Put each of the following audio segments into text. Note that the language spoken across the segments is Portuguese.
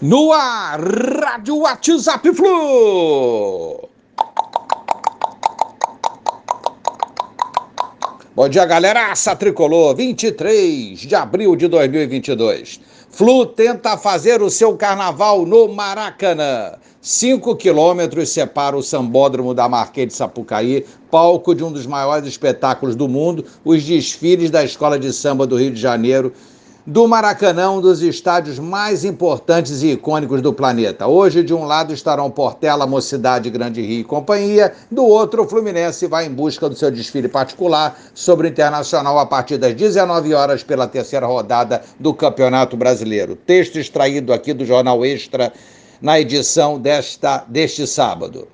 No ar, Rádio WhatsApp Flu. Bom dia, galera. Aça Tricolor, 23 de abril de 2022. Flu tenta fazer o seu carnaval no Maracanã. Cinco quilômetros separa o sambódromo da Marquês de Sapucaí, palco de um dos maiores espetáculos do mundo, os desfiles da Escola de Samba do Rio de Janeiro, do Maracanã, um dos estádios mais importantes e icônicos do planeta. Hoje, de um lado estarão Portela, Mocidade, Grande Rio e companhia, do outro, o Fluminense vai em busca do seu desfile particular sobre o Internacional a partir das 19 horas pela terceira rodada do Campeonato Brasileiro. Texto extraído aqui do Jornal Extra na edição desta, deste sábado.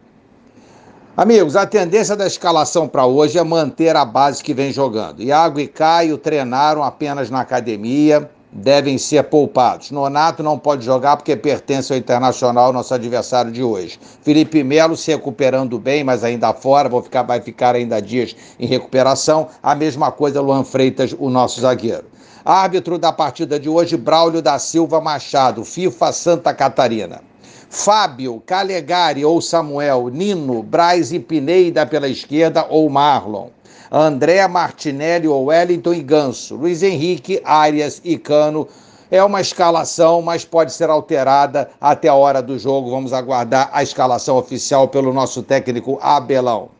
Amigos, a tendência da escalação para hoje é manter a base que vem jogando. Iago e Caio treinaram apenas na academia, devem ser poupados. Nonato não pode jogar porque pertence ao Internacional, nosso adversário de hoje. Felipe Melo se recuperando bem, mas ainda fora, vou ficar, vai ficar ainda dias em recuperação. A mesma coisa Luan Freitas, o nosso zagueiro. Árbitro da partida de hoje, Braulio da Silva Machado, FIFA Santa Catarina. Fábio, Calegari ou Samuel, Nino, Braz e Pineida pela esquerda ou Marlon. André Martinelli ou Wellington e Ganso. Luiz Henrique, Arias e Cano. É uma escalação, mas pode ser alterada até a hora do jogo. Vamos aguardar a escalação oficial pelo nosso técnico Abelão.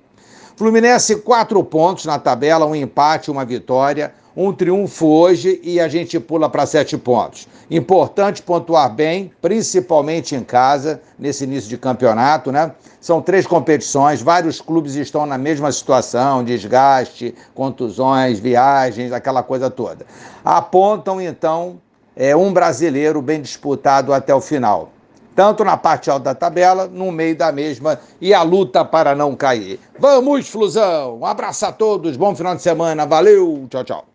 Fluminense, quatro pontos na tabela, um empate, uma vitória um triunfo hoje e a gente pula para sete pontos. Importante pontuar bem, principalmente em casa, nesse início de campeonato, né? São três competições, vários clubes estão na mesma situação, desgaste, contusões, viagens, aquela coisa toda. Apontam, então, é, um brasileiro bem disputado até o final tanto na parte alta da tabela, no meio da mesma e a luta para não cair. Vamos, Flusão! Um abraço a todos, bom final de semana, valeu, tchau, tchau.